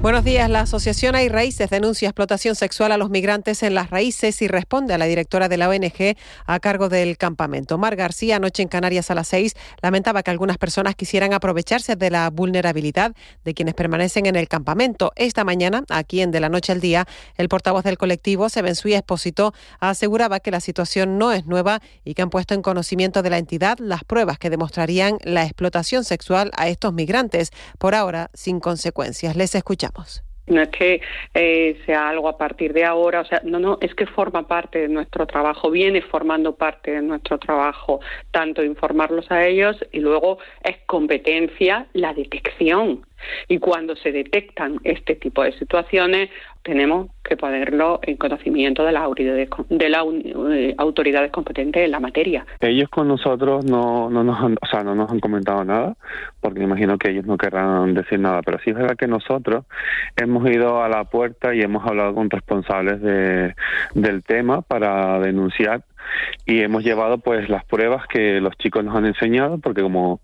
Buenos días. La Asociación Hay Raíces denuncia explotación sexual a los migrantes en las raíces y responde a la directora de la ONG a cargo del campamento. Mar García, anoche en Canarias a las seis, lamentaba que algunas personas quisieran aprovecharse de la vulnerabilidad de quienes permanecen en el campamento. Esta mañana, aquí en De la Noche al Día, el portavoz del colectivo, Sebensui Expósito, aseguraba que la situación no es nueva y que han puesto en conocimiento de la entidad las pruebas que demostrarían la explotación sexual a estos migrantes, por ahora sin consecuencias. Les escuchamos. No es que eh, sea algo a partir de ahora, o sea, no, no, es que forma parte de nuestro trabajo, viene formando parte de nuestro trabajo, tanto informarlos a ellos y luego es competencia la detección. Y cuando se detectan este tipo de situaciones, tenemos que ponerlo en conocimiento de las autoridades, de las eh, autoridades competentes en la materia. Ellos con nosotros no, no, nos han, o sea, no nos han comentado nada, porque imagino que ellos no querrán decir nada, pero sí es verdad que nosotros hemos ido a la puerta y hemos hablado con responsables de, del tema para denunciar y hemos llevado pues las pruebas que los chicos nos han enseñado, porque como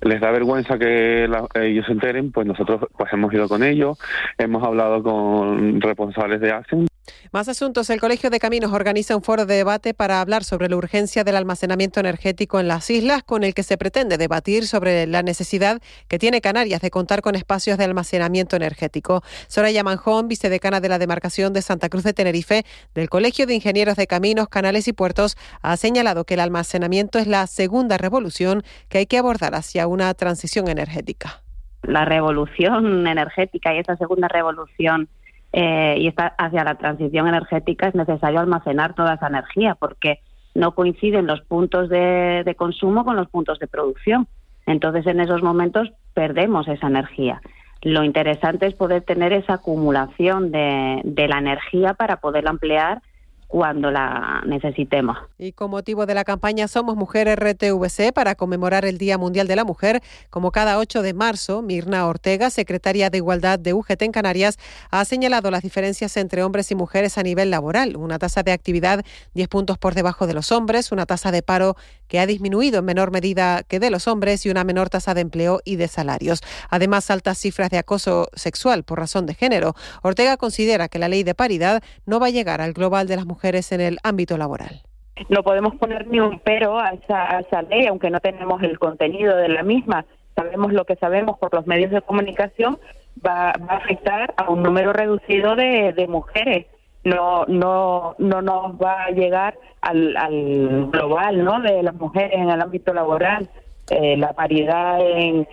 les da vergüenza que ellos se enteren, pues nosotros pues hemos ido con ellos, hemos hablado con responsables de ASEAN más asuntos. El Colegio de Caminos organiza un foro de debate para hablar sobre la urgencia del almacenamiento energético en las islas, con el que se pretende debatir sobre la necesidad que tiene Canarias de contar con espacios de almacenamiento energético. Soraya Manjón, vicedecana de la demarcación de Santa Cruz de Tenerife del Colegio de Ingenieros de Caminos, Canales y Puertos, ha señalado que el almacenamiento es la segunda revolución que hay que abordar hacia una transición energética. La revolución energética y esa segunda revolución eh, y está hacia la transición energética es necesario almacenar toda esa energía porque no coinciden los puntos de, consumo con los puntos de producción. Entonces, en esos momentos perdemos esa energía. Lo interesante es poder tener esa acumulación de, la energía para poderla emplear cuando la necesitemos. Y con motivo de la campaña Somos Mujeres RTVC para conmemorar el Día Mundial de la Mujer, como cada 8 de marzo, Mirna Ortega, secretaria de Igualdad de UGT en Canarias, ha señalado las diferencias entre hombres y mujeres a nivel laboral. Una tasa de actividad 10 puntos por debajo de los hombres, una tasa de paro que ha disminuido en menor medida que de los hombres y una menor tasa de empleo y de salarios. Además, altas cifras de acoso sexual por razón de género. Ortega considera que la ley de paridad no va a llegar al global de las mujeres en el ámbito laboral. No podemos poner ni un pero a esa, ley, aunque no tenemos el contenido de la misma. Sabemos lo que sabemos por los medios de comunicación, va, a afectar a un número reducido de, mujeres. No, no, no nos va a llegar al, global ¿no? de las mujeres en el ámbito laboral. Eh, la paridad en,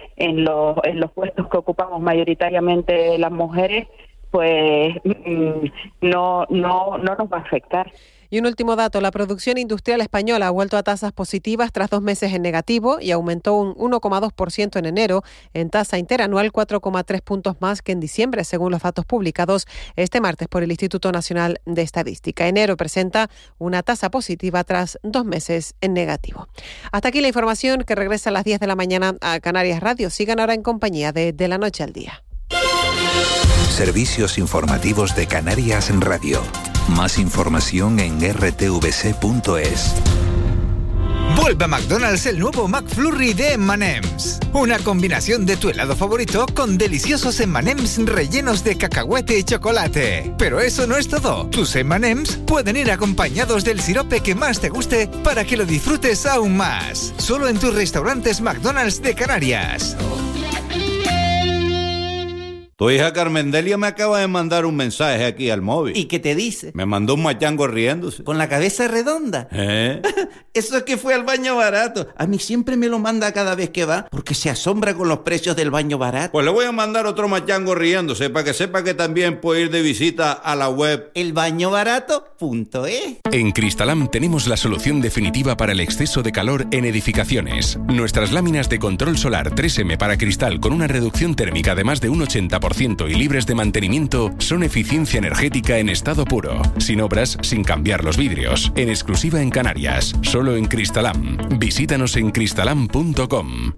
los, en los puestos que ocupamos mayoritariamente las mujeres pues mm, no, no, no nos va a afectar. Y un último dato, la producción industrial española ha vuelto a tasas positivas tras dos meses en negativo y aumentó un 1,2% en enero, en tasa interanual 4,3 puntos más que en diciembre, según los datos publicados este martes por el Instituto Nacional de Estadística. Enero presenta una tasa positiva tras dos meses en negativo. Hasta aquí la información que regresa a las 10 de la mañana a Canarias Radio. Sigan ahora en compañía de De la Noche al Día. Servicios informativos de Canarias en Radio. Más información en rtvc.es. Vuelve a McDonald's el nuevo McFlurry de M&M's. Una combinación de tu helado favorito con deliciosos M&M's rellenos de cacahuete y chocolate. Pero eso no es todo. Tus M&M's pueden ir acompañados del sirope que más te guste para que lo disfrutes aún más. Solo en tus restaurantes McDonald's de Canarias. Tu hija Carmendelia me acaba de mandar un mensaje aquí al móvil. ¿Y qué te dice? Me mandó un machango riéndose. ¿Con la cabeza redonda? ¿Eh? Eso es que fue al baño barato. A mí siempre me lo manda cada vez que va porque se asombra con los precios del baño barato. Pues le voy a mandar otro machango riéndose para que sepa que también puede ir de visita a la web elbañobarato.es. En Cristalam tenemos la solución definitiva para el exceso de calor en edificaciones. Nuestras láminas de control solar 3M para cristal con una reducción térmica de más de un 80% y libres de mantenimiento son eficiencia energética en estado puro, sin obras, sin cambiar los vidrios, en exclusiva en Canarias, solo en Cristalam. Visítanos en cristalam.com.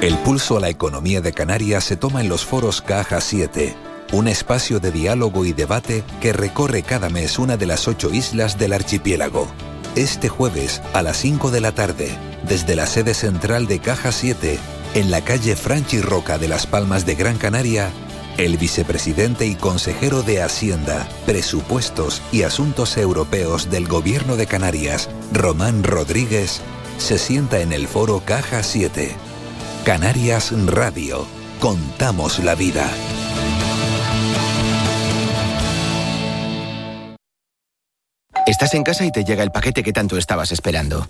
El pulso a la economía de Canarias se toma en los foros Caja 7 un espacio de diálogo y debate que recorre cada mes una de las ocho islas del archipiélago. Este jueves a las 5 de la tarde, desde la sede central de Caja 7, en la calle Franchi Roca de Las Palmas de Gran Canaria, el vicepresidente y consejero de Hacienda, Presupuestos y Asuntos Europeos del Gobierno de Canarias, Román Rodríguez, se sienta en el foro Caja 7. Canarias Radio. Contamos la vida. Estás en casa y te llega el paquete que tanto estabas esperando.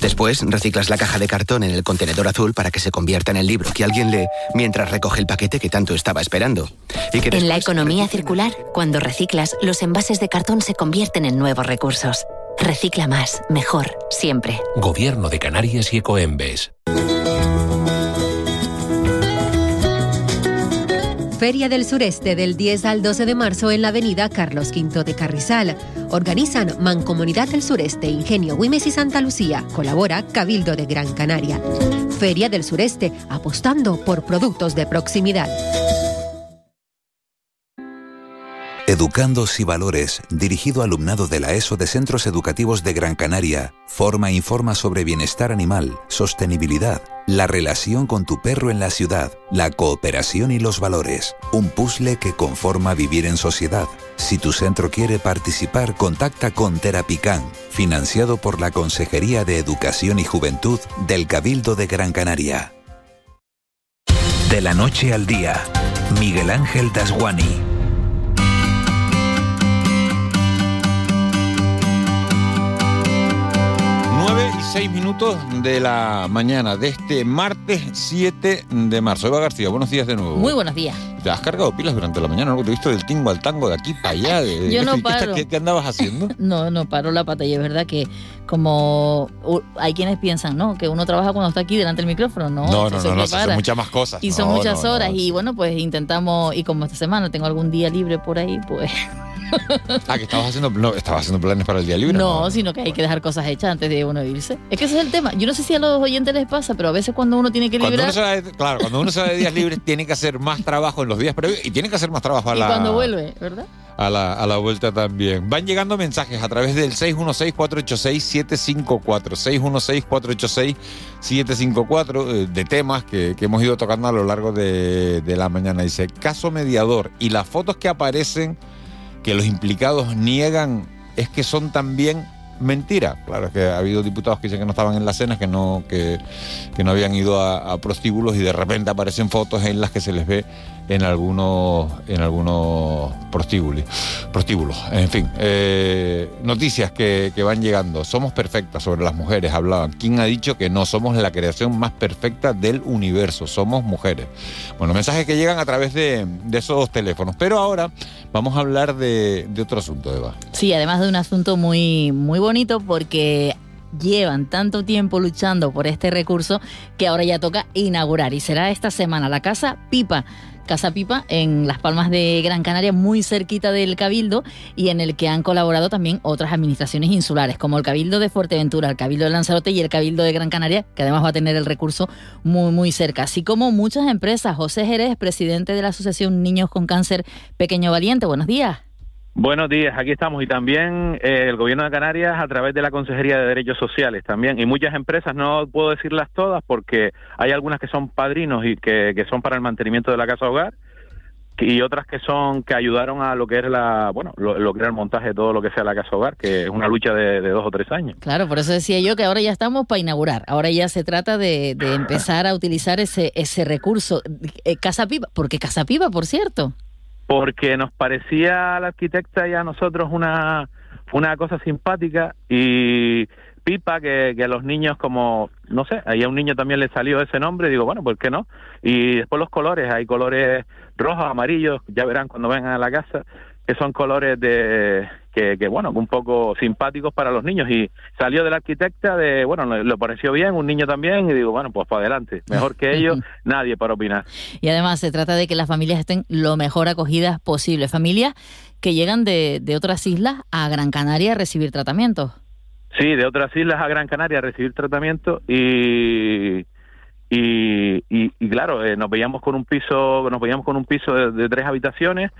Después reciclas la caja de cartón en el contenedor azul para que se convierta en el libro que alguien lee mientras recoge el paquete que tanto estaba esperando. en la economía circular, cuando reciclas, los envases de cartón se convierten en nuevos recursos. Recicla más, mejor, siempre. Gobierno de Canarias y Ecoembes. Feria del Sureste del 10 al 12 de marzo en la avenida Carlos V de Carrizal. Organizan Mancomunidad del Sureste, Ingenio Güimes y Santa Lucía. Colabora Cabildo de Gran Canaria. Feria del Sureste, apostando por productos de proximidad. Educandos y Valores, dirigido alumnado de la ESO de Centros Educativos de Gran Canaria, forma e informa sobre bienestar animal, sostenibilidad, la relación con tu perro en la ciudad, la cooperación y los valores. Un puzzle que conforma vivir en sociedad. Si tu centro quiere participar, contacta con Terapican, financiado por la Consejería de Educación y Juventud del Cabildo de Gran Canaria. De la noche al día, Miguel Ángel Dasguani. 6 minutos de la mañana de este martes 7 de marzo. Eva García, buenos días de nuevo. Muy buenos días. ¿Te has cargado pilas durante la mañana? ¿no? Te he visto del tingo al tango de aquí para allá. Yo no paro. ¿Qué, andabas haciendo? no, no paro la pata. Y es verdad que como hay quienes piensan, ¿no? Que uno trabaja cuando está aquí delante del micrófono. No, no, no, no, no son muchas más cosas. Y son muchas horas. Y bueno, pues intentamos, y como esta semana tengo algún día libre por ahí, pues... ah, que estabas haciendo, no, estabas haciendo planes para el día libre. No, sino que hay que dejar cosas hechas antes de uno irse. Es que ese es el tema. Yo no sé si a los oyentes les pasa, pero a veces cuando uno tiene que librar. claro, cuando uno se va de días libres, tiene que hacer más trabajo en los días previos y tiene que hacer más trabajo a y la. cuando vuelve, ¿verdad? A la, a la vuelta también. Van llegando mensajes a través del 616-486-754. 616-486-754 eh, de temas que, que, hemos ido tocando a lo largo de, de la mañana. Dice, caso mediador y las fotos que aparecen que los implicados niegan es que son también mentira. Claro, es que ha habido diputados que dicen que no estaban en las cenas, que no, que, no habían ido a, a, prostíbulos y de repente aparecen fotos en las que se les ve en algunos, en algunos prostíbulos. prostíbulos. En fin, eh, noticias que, que, van llegando. Somos perfectas sobre las mujeres, hablaban. ¿Quién ha dicho que no somos la creación más perfecta del universo? Somos mujeres. Bueno, mensajes que llegan a través de, de esos teléfonos. Pero ahora vamos a hablar de, de, otro asunto, Eva. Sí, además de un asunto muy, muy bonito porque llevan tanto tiempo luchando por este recurso que ahora ya toca inaugurar y será esta semana la casa Pipa Casa Pipa en Las Palmas de Gran Canaria, muy cerquita del Cabildo, y en el que han colaborado también otras administraciones insulares, como el Cabildo de Fuerteventura, el Cabildo de Lanzarote y el Cabildo de Gran Canaria, que además va a tener el recurso muy, muy cerca. Así como muchas empresas. José Jerez, presidente de la Asociación Niños con Cáncer Pequeño Valiente, buenos días. Buenos días, aquí estamos y también eh, el Gobierno de Canarias a través de la Consejería de Derechos Sociales también. Y muchas empresas, no puedo decirlas todas porque hay algunas que son padrinos y que, que son para el mantenimiento de la casa hogar y otras que son que ayudaron a lo que era la bueno lo, que era el montaje de todo lo que sea la casa hogar que es una lucha de, dos o tres años. Claro por eso decía yo que ahora ya estamos para inaugurar. Ahora ya se trata de, de empezar a utilizar ese ese recurso. Eh, casa pipa porque casa pipa por cierto porque nos parecía a la arquitecta y a nosotros una, una cosa simpática y Pipa, que, que a los niños como, no sé, ahí a un niño también le salió ese nombre, digo, bueno, ¿por qué no? Y después los colores, hay colores rojos, amarillos, ya verán cuando vengan a la casa, que son colores de que, que, bueno, un poco simpáticos para los niños y salió de la arquitecta de, bueno, le pareció bien, un niño también y digo, bueno, pues para adelante, mejor que ellos, nadie para opinar. Y además se trata de que las familias estén lo mejor acogidas posible, familias que llegan de, de otras islas a Gran Canaria a recibir tratamiento. Sí, de otras islas a Gran Canaria a recibir tratamiento y y, y, y claro, eh, nos veíamos con un piso, nos veíamos con un piso de, de tres habitaciones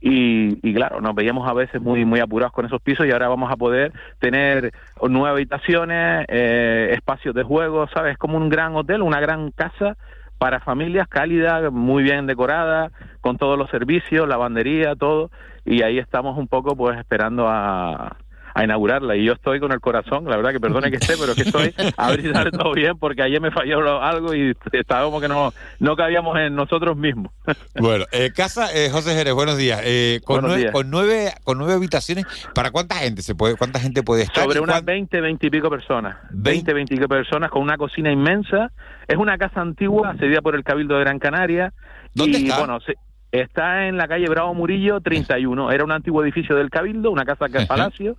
y, y, claro, nos veíamos a veces muy muy apurados con esos pisos y ahora vamos a poder tener nueve habitaciones, eh, espacios de juego, ¿sabes? Como un gran hotel, una gran casa para familias cálida, muy bien decorada, con todos los servicios, lavandería, todo, y ahí estamos un poco pues esperando a, a inaugurarla y yo estoy con el corazón, la verdad que perdone que esté, pero que estoy a ver si sale todo bien porque ayer me falló algo y estábamos que no, no cabíamos en nosotros mismos. Bueno, eh, casa eh, José Jerez, buenos días. Eh, con, Buenos nueve, días. con nueve con nueve habitaciones, ¿para cuánta gente se puede cuánta gente puede estar? Sobre ¿Y unas cuán- 20, 20 y pico personas. 20, 20 y pico personas con una cocina inmensa. Es una casa antigua, cedida por el Cabildo de Gran Canaria. ¿Dónde y, está? bueno, se- está en la calle Bravo Murillo 31. Era un antiguo edificio del Cabildo, una casa que es palacio.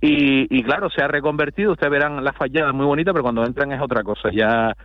Y, y claro, se ha reconvertido. Ustedes verán la fachada muy bonita, pero cuando entran es otra cosa. Ya,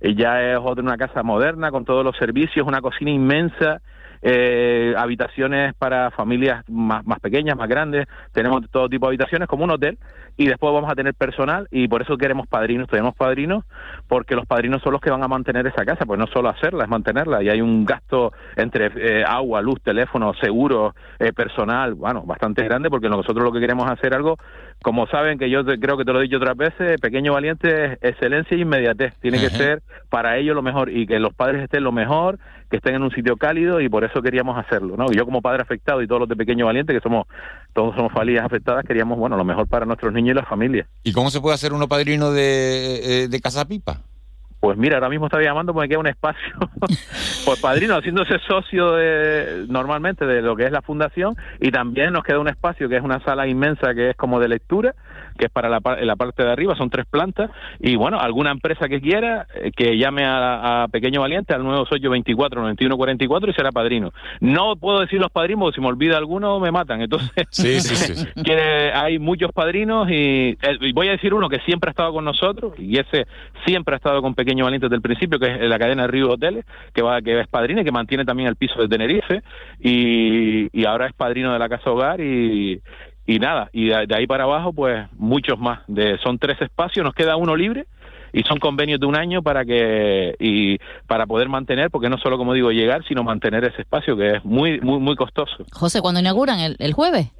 ya es otra una casa moderna con todos los servicios, una cocina inmensa. Eh, habitaciones para familias más, más pequeñas, más grandes, tenemos todo tipo de habitaciones como un hotel y después vamos a tener personal y por eso queremos padrinos, tenemos padrinos porque los padrinos son los que van a mantener esa casa, pues no solo hacerla, es mantenerla. Y hay un gasto entre eh, agua, luz, teléfono, seguro, eh, personal, bueno, bastante grande porque nosotros lo que queremos es hacer algo, como saben que yo te- creo que te lo he dicho otras veces, pequeño valiente es excelencia e inmediatez, tiene que ser para ellos lo mejor y que los padres estén lo mejor, que estén en un sitio cálido y por eso queríamos hacerlo, ¿no? Yo como padre afectado y todos los de pequeño valiente que somos todos somos familias afectadas, queríamos, bueno, lo mejor para nuestros niños y las familias. ¿Y cómo se puede hacer uno padrino de, eh, de Casa Pipa? Pues mira, ahora mismo estaba llamando porque queda un espacio. pues padrino, haciéndose socio de, normalmente de lo que es la fundación y también nos queda un espacio que es una sala inmensa que es como de lectura, que es para la, la parte de arriba, son tres plantas y bueno, alguna empresa que quiera eh, que llame a, a Pequeño Valiente al 92824 9144 y será padrino. No puedo decir los padrinos porque si me olvida alguno me matan, entonces Sí, sí, sí. sí. que hay muchos padrinos y, eh, y voy a decir uno que siempre ha estado con nosotros y ese siempre ha estado con Pequeño Valiente desde el principio, que es la cadena Río Hoteles, que va que es padrino y que mantiene también el piso de Tenerife y, y ahora es padrino de la Casa Hogar y, y nada, y de, de ahí para abajo pues muchos más, de, son tres espacios, nos queda uno libre y son convenios de un año para que y para poder mantener porque no solo como digo llegar sino mantener ese espacio que es muy muy muy costoso José, ¿cuándo inauguran? ¿El, el jueves?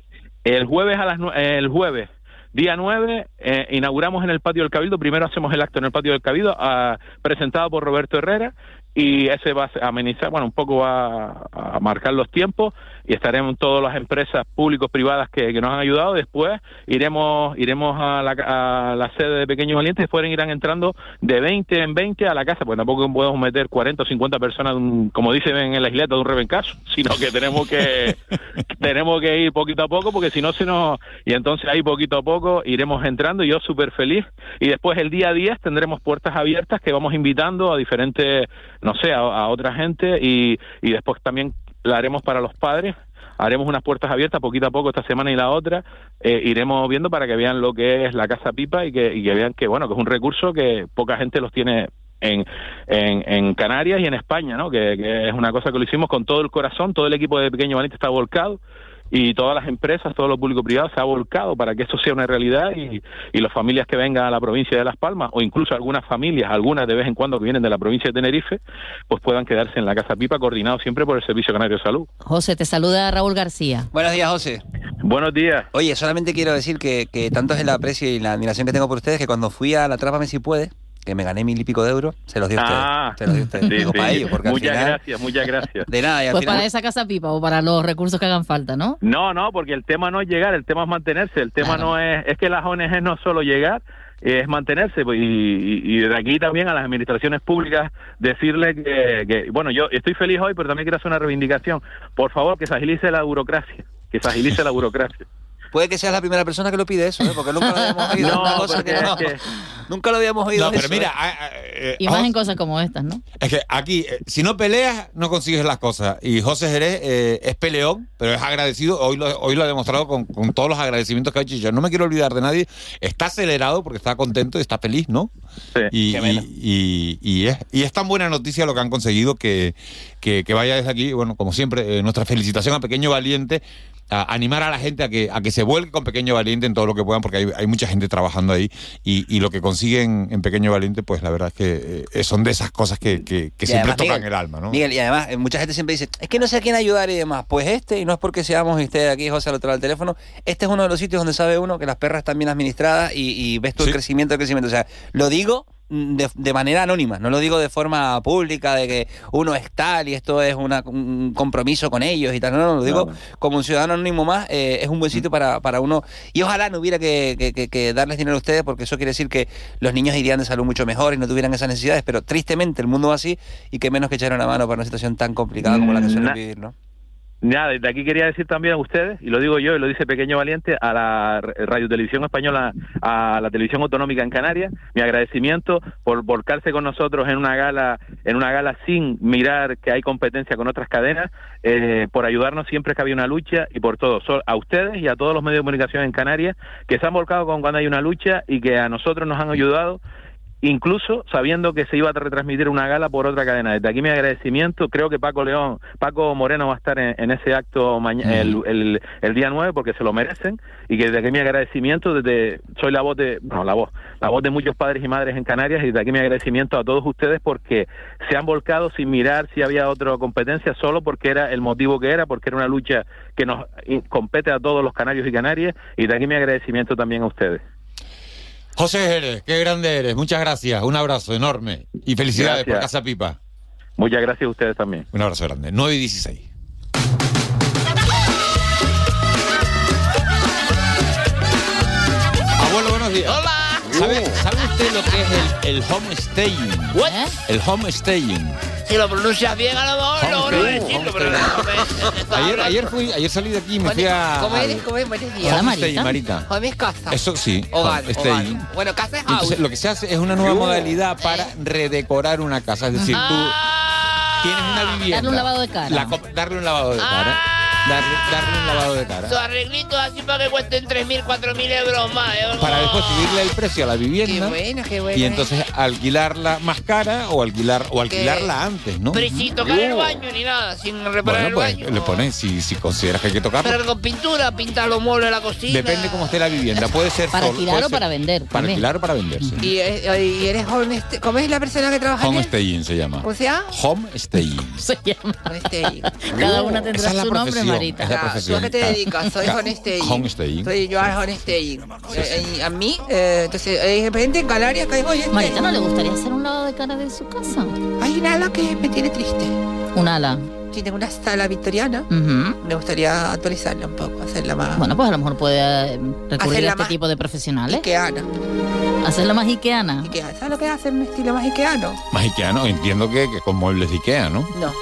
el jueves a las el jueves día 9 eh, inauguramos en el patio del Cabildo. Primero hacemos el acto en el patio del Cabildo ah, presentado por Roberto Herrera y ese va a amenizar, bueno, un poco va a marcar los tiempos y estaremos todas las empresas públicos privadas que, que nos han ayudado. Después iremos iremos a la, a la sede de Pequeños Valientes, después irán entrando de 20 en 20 a la casa, pues tampoco podemos meter 40 o 50 personas, como dicen en la isleta, de un rebencaso, sino que tenemos que tenemos que ir poquito a poco porque si no se nos y entonces ahí poquito a poco iremos entrando y yo súper feliz y después el día 10 tendremos puertas abiertas que vamos invitando a diferentes no sé a, otra gente y, y después también la haremos para los padres. Haremos unas puertas abiertas poquito a poco esta semana y la otra. Eh, iremos viendo para que vean lo que es la casa pipa y que, y que vean que bueno que es un recurso que poca gente los tiene en, en, Canarias y en España, ¿no? Que, que es una cosa que lo hicimos con todo el corazón, todo el equipo de Pequeño Valiente está volcado y todas las empresas, todo lo público privado se ha volcado para que esto sea una realidad y, y las familias que vengan a la provincia de Las Palmas o incluso algunas familias, algunas de vez en cuando que vienen de la provincia de Tenerife, pues puedan quedarse en la Casa Pipa coordinado siempre por el Servicio Canario de Salud. José, te saluda Raúl García. Buenos días, José. Buenos días. Oye, solamente quiero decir que, que tanto es el aprecio y la admiración que tengo por ustedes que cuando fui a la Trápame si puede, que me gané mil y pico de euros, se los di a ustedes. Ah, se los di a ustedes. sí, Digo, sí. para ellos, porque muchas al final... gracias, muchas gracias. De nada, y al Pues final... para esa casa pipa o para los recursos que hagan falta, ¿no? No, no, porque el tema no es llegar, el tema es mantenerse. El tema no es, es que las ONG no es solo llegar, es mantenerse. pues, Y, y, y desde aquí también a las administraciones públicas decirle que, que, bueno, yo estoy feliz hoy, pero también quiero hacer una reivindicación. Por favor, que se agilice la burocracia, que se agilice la burocracia. Puede que seas la primera persona que lo pide eso, ¿eh? porque nunca lo habíamos oído. No, una cosa que no. es que- Nunca lo habíamos oído. No, pero eso, mira, ¿eh? a- a- eh, Y más en cosas como estas, ¿no? Es que aquí, eh, si no peleas, no consigues las cosas. Y José Jerez eh, es peleón, pero es agradecido. Hoy lo, hoy lo ha demostrado con, con todos los agradecimientos que ha hecho. Yo no me quiero olvidar de nadie. Está acelerado porque está contento y está feliz, ¿no? y, menos. y, y- y es, y es tan buena noticia lo que han conseguido que que, que vaya desde aquí, bueno, como siempre, eh, nuestra felicitación a Pequeño Valiente, a animar a la gente a que, a que se vuelque con Pequeño Valiente en todo lo que puedan, porque hay, hay mucha gente trabajando ahí y, y lo que consiguen en Pequeño Valiente, pues la verdad es que eh, son de esas cosas que, que- siempre además, tocan Miguel, el alma, ¿no? Miguel, y además, eh, mucha gente siempre dice, es que no sé a quién ayudar y demás. Pues este, y no es porque seamos esté aquí José al otro lado del teléfono, este es uno de los sitios donde sabe uno que las perras están bien administradas y, y ves tú el crecimiento, el crecimiento. O sea, lo digo de, de manera anónima, no lo digo de forma pública, de que uno es tal y esto es una- un compromiso con ellos y tal. No, no, lo digo como un ciudadano anónimo más, eh, es un buen sitio para, para uno. Y ojalá no hubiera que, que- que- que darles dinero a ustedes, porque eso quiere decir que los niños irían de salud mucho mejor y no tuvieran esas necesidades, pero tristemente el mundo va así y que menos que echar una mano para una situación tan complicada como la que suelen Na- vivir, ¿no? Nada, desde aquí quería decir también a ustedes, y lo digo yo y lo dice Pequeño Valiente, a la Radio Televisión Española, a la Televisión Autonómica en Canarias, mi agradecimiento por volcarse con nosotros en una gala, en una gala sin mirar que hay competencia con otras cadenas, eh, por ayudarnos siempre que había una lucha y por todo. A ustedes y a todos los medios de comunicación en Canarias que se han volcado con cuando hay una lucha y que a nosotros nos han ayudado incluso sabiendo que se iba a retransmitir una gala por otra cadena. Desde aquí mi agradecimiento, creo que Paco León, Paco Moreno va a estar en, en ese acto maña- el, el- el día 9 porque se lo merecen. Y que desde aquí mi agradecimiento, desde soy la voz de, no, la voz, la voz de muchos padres y madres en Canarias. Y desde aquí mi agradecimiento a todos ustedes porque se han volcado sin mirar si había otra competencia, solo porque era el motivo que era, porque era una lucha que nos compete a todos los canarios y canarias. Y de aquí mi agradecimiento también a ustedes. José Jerez, qué grande eres. Muchas gracias. Un abrazo enorme. Y felicidades por Gracias. Casa Pipa. Muchas gracias a ustedes también. Un abrazo grande. 9 y 16. Abuelo, buenos días. Hola. ¿Sabe, sabe usted lo que es el, el homestaying? What? El homestaying. Si lo pronuncias bien, a lo mejor no, decirlo, pero Ayer, ayer, fui, ayer salí de aquí y me fui a. ¿Cómo eres? ¿Cómo eres? Días. homestaying, Marita. ¿Cómo es casa? Eso sí, Hogar. Bueno, casa es house. Entonces, lo que se hace es una nueva modalidad para redecorar una casa. Es decir, tú tienes una vivienda. Darle un lavado de cara. La co- darle un lavado de cara. Darle, darle un lavado de cara. Sus arreglitos así para que cuesten 3.000, 4.000 euros más. ¿eh? Para después subirle el precio a la vivienda. Qué bueno, qué bueno. Y entonces alquilarla más cara o alquilar o alquilarla antes, ¿no? Pero sin tocar el baño ni nada, sin reparar Bueno, el pues baño. le pones si, si consideras que hay que tocarlo. Pero con pintura, pintar los muebles de la cocina. Depende cómo esté la vivienda. Puede ser Para alquilar o para vender. Para también. alquilar o para vender, sí. Y, eh, y eres honest- ¿Cómo es la persona que trabaja en él? Homestaying se llama. ¿Cómo se llama? Homestaying. Se llama. Homestaying. Cada una tendrá Esa es la su nombre, Marita. es la ¿Tú a qué te dedicas? Soy honestaying. homestaying. Soy yo honestaying. Eh, a mí, eh, entonces, hay gente en Canarias que hay. Marita, ¿no le gustaría hacer un lavado de cara de su casa? Hay nada que me tiene triste. Un ala. Sí, tengo una sala victoriana. Me gustaría actualizarla un poco, hacerla más. Bueno, pues a lo mejor puede eh, recurrir a este más tipo de profesionales. Ikeana. Hacerla más Ikeana. Ikea. ¿Sabes lo que hace un estilo más Ikeano? Más Ikea, Entiendo que, que con muebles de Ikea, ¿no? No.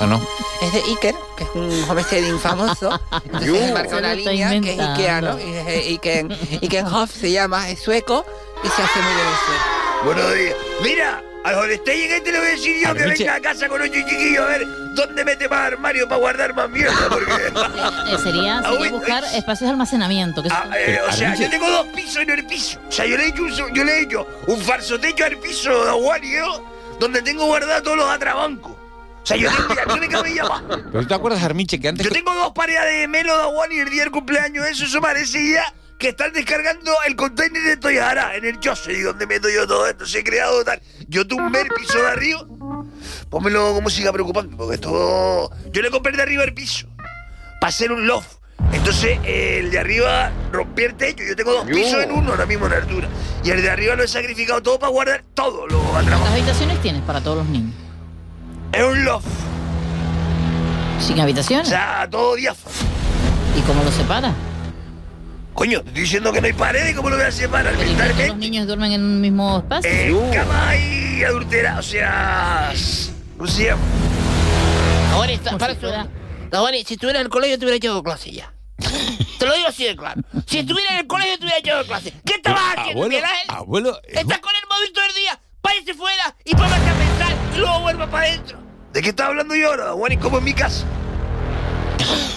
Ah, no. Es de Iker, que es un homestaying famoso. Entonces marca una línea que es. Ikeano. Y es eh, Iken, Ikenhof se llama, es sueco y se hace muy bien el sueco. Buenos días. Mira, al Holstein este le voy a decir yo que Armiche. venga a casa con un chiquillo a ver dónde mete más armario para guardar más mierda, porque... Eh, sería, Ah, sería buscar espacios de almacenamiento. Que Ah, eh, o sea, yo tengo dos pisos en el piso. O sea, yo le he hecho un, yo le he hecho un falso techo al piso de Aguario, donde tengo guardado todos los atrabancos. O sea, yo tengo, no me más. Pero tú te acuerdas, Armiche, que antes. Yo tengo dos parejas de melo de Aguani el día del cumpleaños. Eso, eso parece ya que están descargando el container de Toyara en el Jose, donde meto yo todo esto. Se he creado tal. Yo tumbé el piso de arriba. Pónmelo como siga preocupando, porque esto. Yo le compré el de arriba el piso. Para hacer un loft. Entonces, el de arriba rompí el techo. Yo tengo dos pisos en uno ahora mismo en altura. Y el de arriba lo he sacrificado todo para guardar todo lo atrapado. ¿Cuántas habitaciones tienes para todos los niños? Es un loft. ¿Sin habitaciones? O sea, todo diáfano. ¿Y cómo lo separa? Coño, te estoy diciendo que no hay paredes, ¿cómo lo voy a separar? ¿Pero y que Mentalmente. ¿Los niños duermen en un mismo espacio? Eh, cama y adultera, o sea. ¿Cómo se llama? Ahora está, para. Ahora, si estuviera en el colegio, te hubiera echado clase ya. Te lo digo así de claro. Si estuviera en el colegio, te hubiera echado clase. ¿Qué estabas haciendo, Abuelo, Miguel Ángel? abuelo. eh, Estás con el móvil todo el día. Váyase fuera y póngase a pensar y luego vuelva para adentro. ¿De qué estás hablando yo ahora, Juan? ¿Y cómo en mi casa?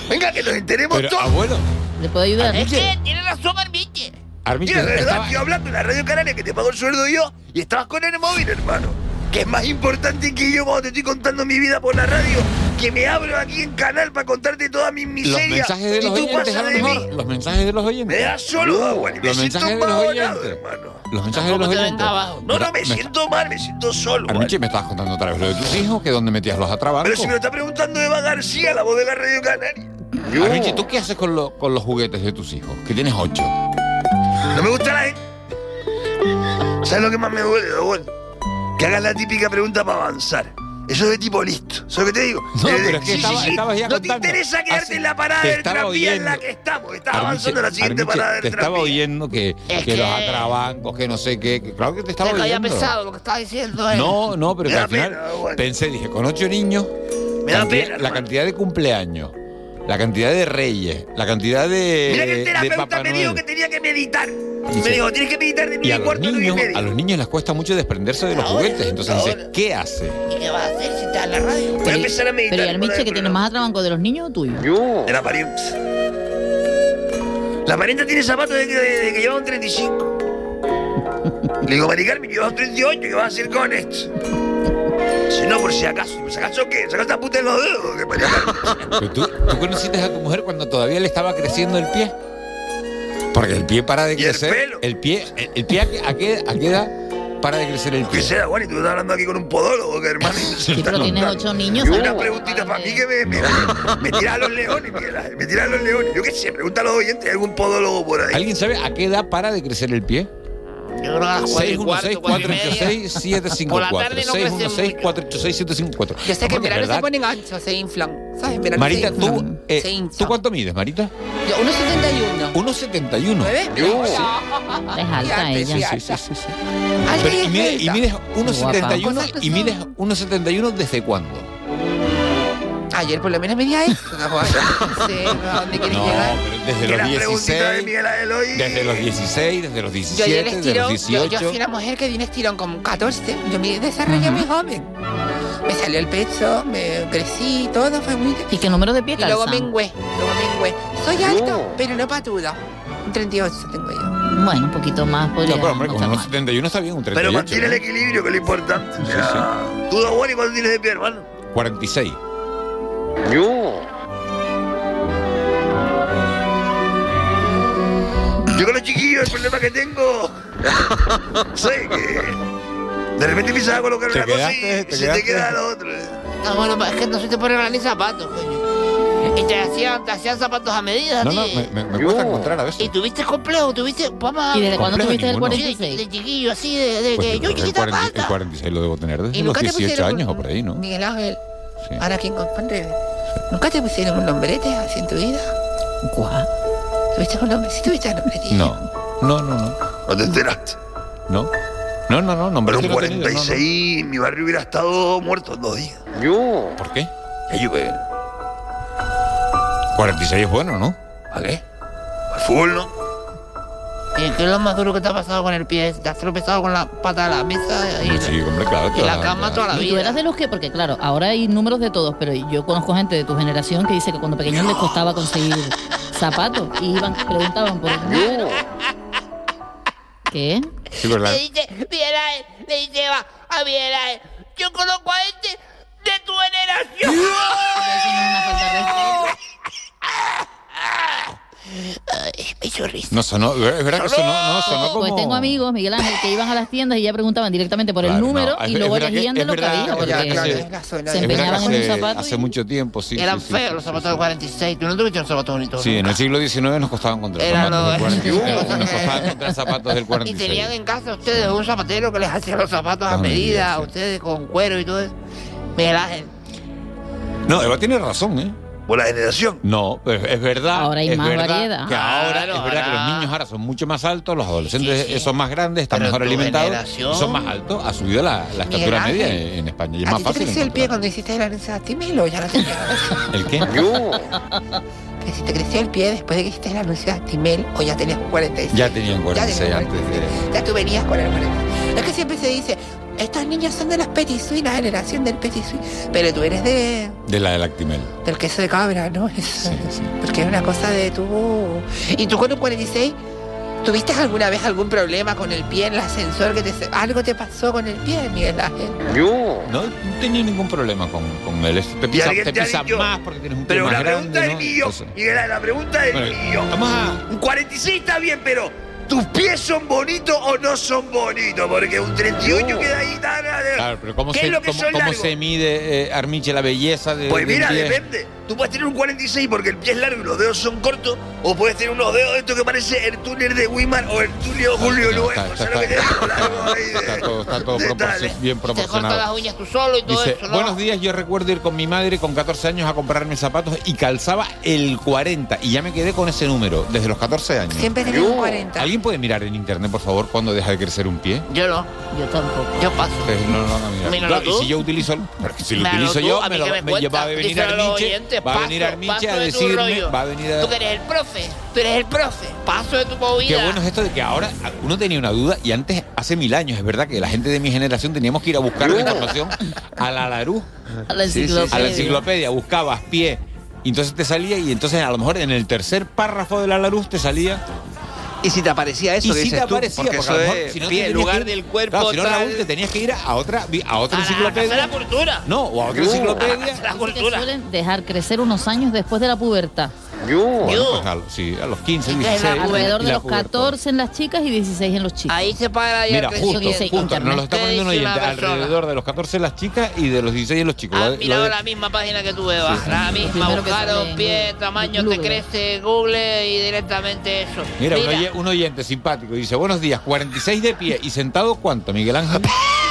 Venga, que nos enteremos Pero, todos. abuelo. ¿Le puedo ayudar? Es que tiene razón, Armiche. Armiche, Mira, de verdad, estaba- estoy hablando en la Radio Canaria que te pago el sueldo yo y estabas con el móvil, hermano. Que es más importante que yo cuando te estoy contando mi vida por la radio, que me abro aquí en canal para contarte toda mi Los miseria. mensajes de y los tú oyentes, a pasas lo de mejor. mí. Los mensajes de los oyentes. Me das solo agua, me Los siento mensajes de los oyentes. hermano. Los mensajes de los oyentes. abajo. No, no, me siento mal, me siento solo. Anoche me estabas contando otra vez lo de tus hijos, que dónde metías los atrabancos. Pero si me lo está preguntando Eva García, la voz de la Radio Canaria. Richie, ¿tú qué haces con, lo- con los juguetes de tus hijos? Que tienes ocho. No me gusta la gente. ¿Sabes lo que más me duele, Don Que hagas la típica pregunta para avanzar. Eso es de tipo listo. ¿Sabes lo que te digo? No, Eh, pero es que sí, estaba- sí, sí. estabas ya No te interesa quedarte Así- en la parada te del tranvía en la que estamos. Estás Armiche, avanzando a la siguiente Armiche, parada te del estaba tranvía. oyendo que, Es que los atrabancos, que no sé qué. que claro que te estaba oyendo. pesado lo que estaba diciendo. ¿eh? No, no, pero que al final pena, bueno. pensé, dije, con ocho niños, Me da cantidad- pena, la hermano. cantidad de cumpleaños, la cantidad de reyes, la cantidad de, Mira que el terapeuta me dijo que tenía que meditar. Dice- me dijo, tienes que meditar de Y mil a los, cuarto, y niños, medio. a los niños les cuesta mucho desprenderse de los Ahora, juguetes. Entonces dice, ahora. ¿qué hace? ¿Y qué vas a hacer si estás en la radio? Voy a empezar a meditar. Pero ¿y Armiche, del que tiene más atrabanco de los niños o tuyo? De la parienta. La parienta tiene zapatos de que, de que lleva un 35. Le digo, Mari Carmen, lleva un 38, ¿qué vas a hacer con esto? Si no, por si acaso. ¿Si acaso qué? ¿Sacaste la puta en los dedos? Pero tú, ¿Tú conociste a tu mujer cuando todavía le estaba creciendo el pie? Porque el pie para de ¿Y el crecer. pelo? El pie, el, el pie a, qué- a qué, a qué edad para de crecer el ¿Qué pie. sea, Juan? Y tú estás hablando aquí con un podólogo, que hermano. Sí, pero tienes ocho niños, Y una preguntita para mí que me, me, me tira a los leones, Miguel Ángel, Me tira a los leones. Yo qué sé, pregunta a los oyentes, ¿hay algún podólogo por ahí? ¿Alguien sabe a qué edad para de crecer el pie? Yo creo que a las cuatro y cuarto, cuatro y media. Por la 616-486-754. tarde no crece 616-486-754. Yo sé que en verano se ponen anchos, se inflan. ¿Sabes? Verano Marita, se ¿tú, eh, se inflan. ¿tú cuánto mides, Marita? Yo, 1,71. 1,71. ¿Me ves? Yo, sí. Es alta ella. Sí, sí, sí, sí. Alta Pero, y y, mides Guapa. 1,71 y mides 1,71 desde cuándo? Ayer por lo menos medía esto. No sé a dónde quieres No, llegar. pero desde los la preguntita de 16, Miguel Ángel hoy. desde los 16, desde los Yo ayer 17, el desde los estirón, yo, 18. yo fui una mujer que di un estirón con 14. Yo me desarrollé muy joven. Me salió el pecho, me crecí, todo fue muy... ¿Y qué número de pie Y luego mengué, luego mengué. Soy alto, pero no patuda. Un 38 tengo yo. Bueno, un poquito más podría No, pero hombre, no con mal. 1,71 está bien, un 38. Pero mantiene el equilibrio, que es lo importante. O sea, Tú, Don Juan, ¿y cuánto tienes de pie, hermano? 46. Yo. Yo con los chiquillos, el problema que tengo. sé que. De repente empiezas a colocar Te una cosa y te se te queda lo otro. Ah, bueno, es que no se te ponen ni zapatos, coño. Y te hacían, te hacían zapatos a medida, No, me, me- me cuesta encontrar a veces. ¿Y tuviste complejo? ¿Tuviste? Vamos ¿Y desde cuándo Complejo tuviste el ninguno. Sí, de, 46? de chiquillo, así, de, de Pues que el, yo el chiquita 40 el pata. 46 lo debo tener desde ¿Y los nunca te 18 pusieron años o por ahí, ¿no? Miguel Ángel, Sí. ahora quien compone. ¿Nunca te pusieron un nombrete así en tu vida? Guau. ¿Tuviste un nombre? Sí, tuviste un nombre, tío. No, no, no, no. ¿No te enteraste? No, no, no, no, nombre Pero un no he tenido, no, no. 46, mi barrio hubiera estado muerto en dos días. Yo. ¿Por qué? Yo que. 46 es bueno, ¿no? ¿Para qué? Al fútbol, ¿no? ¿Y qué es lo más duro que te ha pasado con el pie? ¿Te has tropezado con la pata de la mesa? Y, Sí, hombre, claro. y la claro, cama claro. toda la ¿Y tú vida. eras de los que? Porque claro, ahora hay números de todos, pero yo conozco gente de tu generación que dice que cuando pequeños les costaba conseguir zapatos y iban, preguntaban por el número. ¿Qué? Sí, ¿verdad? Le dice, le dice, va, a Ángel, yo conozco a este de tu generación. Eso no es una falta de respeto. Ay, me hizo risa. No sonó, es verdad que sonó, no, sonó como... Pues tengo amigos, Miguel Ángel, que iban a las tiendas y ya preguntaban directamente por el Claro, número no, es- y luego elegían de lo que había, porque se, empeñaban en un hace, zapato. hace y- mucho tiempo, sí. Eran sí, sí, feos sí, los sí, zapatos sí. del 46. Tú no tuviste unos zapatos bonitos. Sí, en el siglo XIX nos costaba encontrar Era zapatos del 46. Nos costaba encontrar zapatos del Y 46. tenían en casa ustedes un zapatero que les hacía los zapatos a me medida, sí. ustedes con cuero y todo eso. Miguel Ángel, No, Eva tiene razón, ¿eh? Por la generación. No, pero es verdad. Ahora hay es más verdad variedad. Que ahora Claro, es verdad que los ahora- niños ahora son mucho más altos, los adolescentes Sí, sí. son más grandes, están Pero mejor alimentados generación- y son más altos. Ha subido la, la estatura media en, en España y es ¿A más te fácil. creció el pie cuando hiciste la Timelo? Ya la tenías. ¿El qué? que si te creció el pie después de que hiciste el anuncio de Timel o ya tenías 46. Ya tenían 46 tenías antes de... Ya tú venías con el 46. Es que siempre se dice, estas niñas son de las Petit la generación del Petit Pero tú eres de. De la del Actimel. Del queso de cabra, ¿no? Sí, sí. Porque es una cosa de tu. Y tú con un 46. ¿Tuviste alguna vez algún problema con el pie en el ascensor? Que te, ¿Algo te pasó con el pie, Miguel Ángel? Yo. No, no tenía ningún problema con, con el... Este. Te pisa, más porque tienes un pie pero más. Pero la pregunta del mío, Miguel, la pregunta del mío. Vamos. Un 46 está bien, pero tus pies son bonitos o no son bonitos, porque un 38 uh. queda ahí. Claro, pero ¿cómo, se, cómo, cómo se, mide, eh, Armiche, la belleza de.? Pues mira, de depende Tú puedes tener un 46 porque el pie es largo y los dedos son cortos, o puedes tener unos dedos de esto que parece el túnel de Wiman o el túnel Julio Luego. Está, todo, está todo bien proporcionado. Te las uñas tú solo y todo eso. Buenos días, yo recuerdo ir con mi madre con 14 años a comprarme zapatos y calzaba el 40 y ya me quedé con ese número desde los 14 años. Siempre tenía un 40. ¿Alguien puede mirar en internet, por favor, cuando deja de crecer un pie? Yo no, yo tampoco. Yo paso. No lo van a mirar. Claro, y si yo utilizo, el, si lo utilizo yo, me, lo, me, va a venir al Nietzsche va a venir Armiche a de decirme, va a venir a... Tú eres el profe, tú eres el profe, paso de tu movida. Qué bueno es esto de que ahora uno tenía una duda y antes, hace mil años, es verdad que la gente de mi generación teníamos que ir a buscar la información a la Larú. A la enciclopedia. A la enciclopedia, buscabas pie. Entonces te salía y entonces a lo mejor en el tercer párrafo de la Larú te salía y si te aparecía eso, y que si dices te aparecía, tú, porque, porque eso es si no pie, te lugar ir, del cuerpo. Claro, si no, Raúl, te tenías que ir a otra, a otra a enciclopedia. A la cultura. No, o a otra uh, enciclopedia. A la, cultura. Te suelen dejar crecer unos años después de la pubertad. Yo. Bueno, pues, sí, a los 15, 16. Alrededor de los 14 en las chicas y 16 en los chicos. Ahí se para ya Mira, justo, justo nos lo está poniendo un oyente. Alrededor de los 14 en las chicas y de los 16 en los chicos. Has mirado la misma página que tú, Eva. la misma, buscaron pie, tamaño, te crece, Google y directamente eso. Mira, un oyente simpático dice, buenos días, 46 de pie y sentado, ¿cuánto, Miguel Ángel?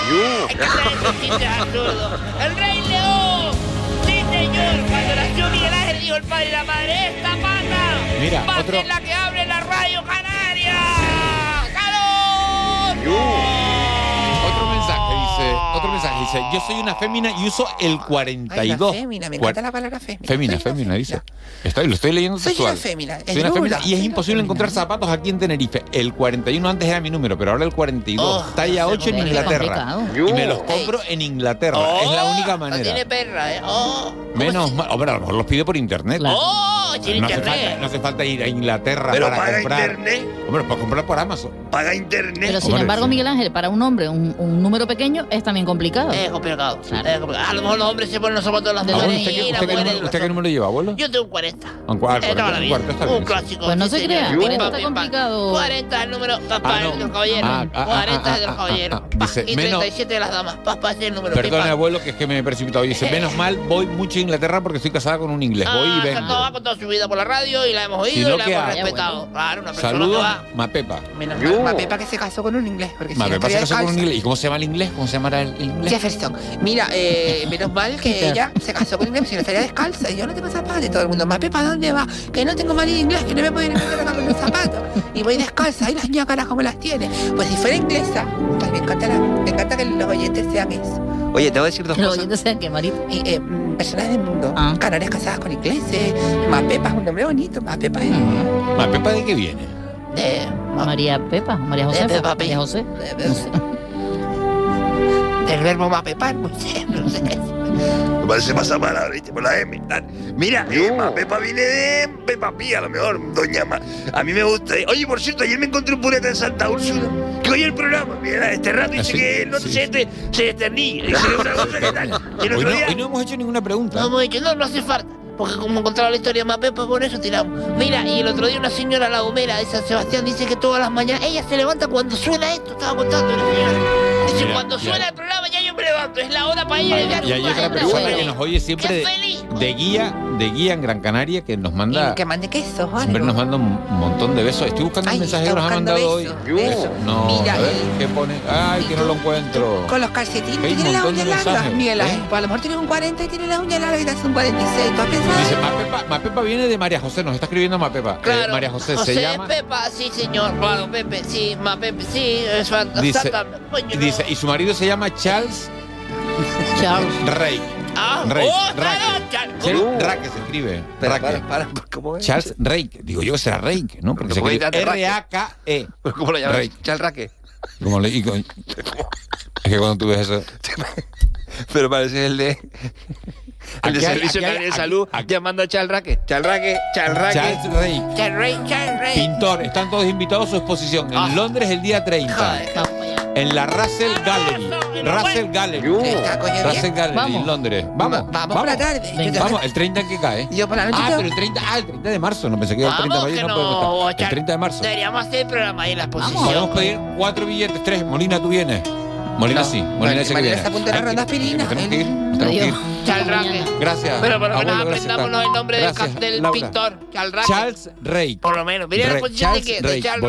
Yo. El Rey León, sí señor, cuando la lluvia dijo el padre y la madre, esta pata Mira, va otro... a ser la que abre la radio canaria. ¡Calor! otro mensaje. Dice, yo soy una fémina y uso el 42. Ay, fémina, me encanta la palabra fémina. Fémina, fémina, dice. Estoy, lo estoy leyendo soy. Una fémina, soy una fémina. Y es imposible encontrar zapatos aquí en Tenerife. El 41 antes era mi número, pero ahora el 42. Oh, talla 8 en Inglaterra. Y me los compro en Inglaterra. Oh, es la oh, única manera. No tiene perra, ¿eh? Oh, Menos mal. Hombre, a lo mejor los pide por internet. Claro. Oh, no, hace falta, no hace falta ir a Inglaterra para comprar. Internet? Hombre, puedes comprar por Amazon. Paga internet. Pero sin Hombre, embargo, sí. Miguel Ángel, para un hombre, un, un, número pequeño es también complicado. Es complicado, claro. es complicado. A lo mejor los hombres se ponen los zapatos de las ah, mujeres. ¿Usted, qué, usted, qué, usted qué número lleva, abuelo? Yo tengo un 40. Un, cuarto, 40, un, cuarto, está bien, un clásico. Pues no sí, se crea, 40 está complicado. 40 es el número papá ah, no. de los caballeros. Ah, ah, ah, ah 40 es de los caballeros. Dice, y 37 de las damas. Paz, paz, el número Perdón, abuelo, que es que me he precipitado. y Dice, menos mal, voy mucho a Inglaterra porque estoy casada con un inglés. Voy y ah, vengo. No, va con toda su vida por la radio y la hemos oído y la hemos respetado. Claro, una persona Saludos, que. Mapepa. Menos mal, Mapepa que se casó con un inglés. Porque Mapepa se casó con un inglés. ¿Y cómo se llama el inglés? ¿Cómo se llamará el inglés? Jefferson. Mira, eh, menos mal que ella se casó con un inglés, si no estaría descalza. Y yo no tengo zapatos. Y todo el mundo, Mapepa, ¿dónde va? Que no tengo mal inglés, que no me puedo ir a Inglaterra con los zapatos. Y voy descalza. Y las ñácaras, ¿cómo las tiene? Pues si fuera inglesa, pues me encanta, me encanta que los oyentes sean eso. Oye, te voy a decir dos cosas. Los oyentes sean que, Marito. Eh, mm, personas del mundo. Ah. Canarias casadas con ingleses. Más Pepa es un nombre bonito. Más Pepa es. ¿eh? Mm. De qué viene? De. María Pepa, María José. De Pepa, María José. Del verbo más Pepa, no sé, no sé parece pasa palabra, ¿viste? Por la M. Tal. Mira, no. Emma, Pepa viene de Pepa Pía, a lo mejor, doña Emma. A mí me gusta. Oye, por cierto, ayer me encontré un pureta en Santa Úrsula que oye el programa. Mira, este rato dice ah, que el otro sí. se, este, Y no, hemos hecho ninguna pregunta. No hemos hecho, no, no hace falta porque como encontraba la historia más pepa, por eso tiramos. Mira, y el otro día una señora La Gomera de San Sebastián dice que todas las mañanas ella se levanta cuando suena esto, estaba contando la señora. Dice, cuando suena el programa ya yo me es la hora para ir. Y hay otra persona que nos oye siempre de, guía, de guía en Gran Canaria que nos manda. Siempre nos manda un montón de besos. Estoy buscando Ay, un mensaje que nos ha mandado hoy. Mira, a ver, ¿qué pone? Ay, que no lo encuentro. Con los calcetines. tiene las uñas largas, Miguel. ¿Eh? Pues, lo mejor tienes un 40 y tienes las uñas largas y te haces un 46. ¿Tú has viene de María José, nos está escribiendo Mapepa. Eh, claro. María José, José se llama. Pepa, sí, señor. Claro, Pepe, sí, Mapepe, sí. Dice, y su marido se llama Charles Charles. Rey. Ah, Rey. Oh, Rake. Se escribe. Para, para, para, ¿cómo es? Charles Rake. Digo yo que será Rake, ¿no? Porque se escribe R-A-K-E. ¿Cómo lo llamas? Rake. Charles Rake. Como le, es que cuando tú ves eso. Pero parece el de. El de Servicio de Salud aquí, llamando a Chalraque. Chalraque, Chalraque. Charles Chalraque. Pintor, están todos invitados a su exposición en ah. Londres el día 30. En la Russell Gallery. Russell Gallery. Russell Gallery Vamos. en Londres. Vamos. Vamos por la tarde. Yo te- Vamos, el 30 en que cae. Yo por la noche Ah, pero el 30, ah, el 30 de marzo. No pensé que era el 30 de Vamos, mayo. No, podemos no, estar. El 30 de marzo. Deberíamos hacer el programa ahí en la exposición. Podemos pedir cuatro billetes, tres. Molina, tú vienes. Molina No, sí. Molina que Molina viene. está a punto de la Ay, ronda aspirina. Nos tenemos que ir. tenemos que ir. Chalraque. Gracias. Pero por lo menos aprendámonos el nombre del, Gracias, del pintor. Charles Rey. Por lo menos. Mira la de Charles que de. Charles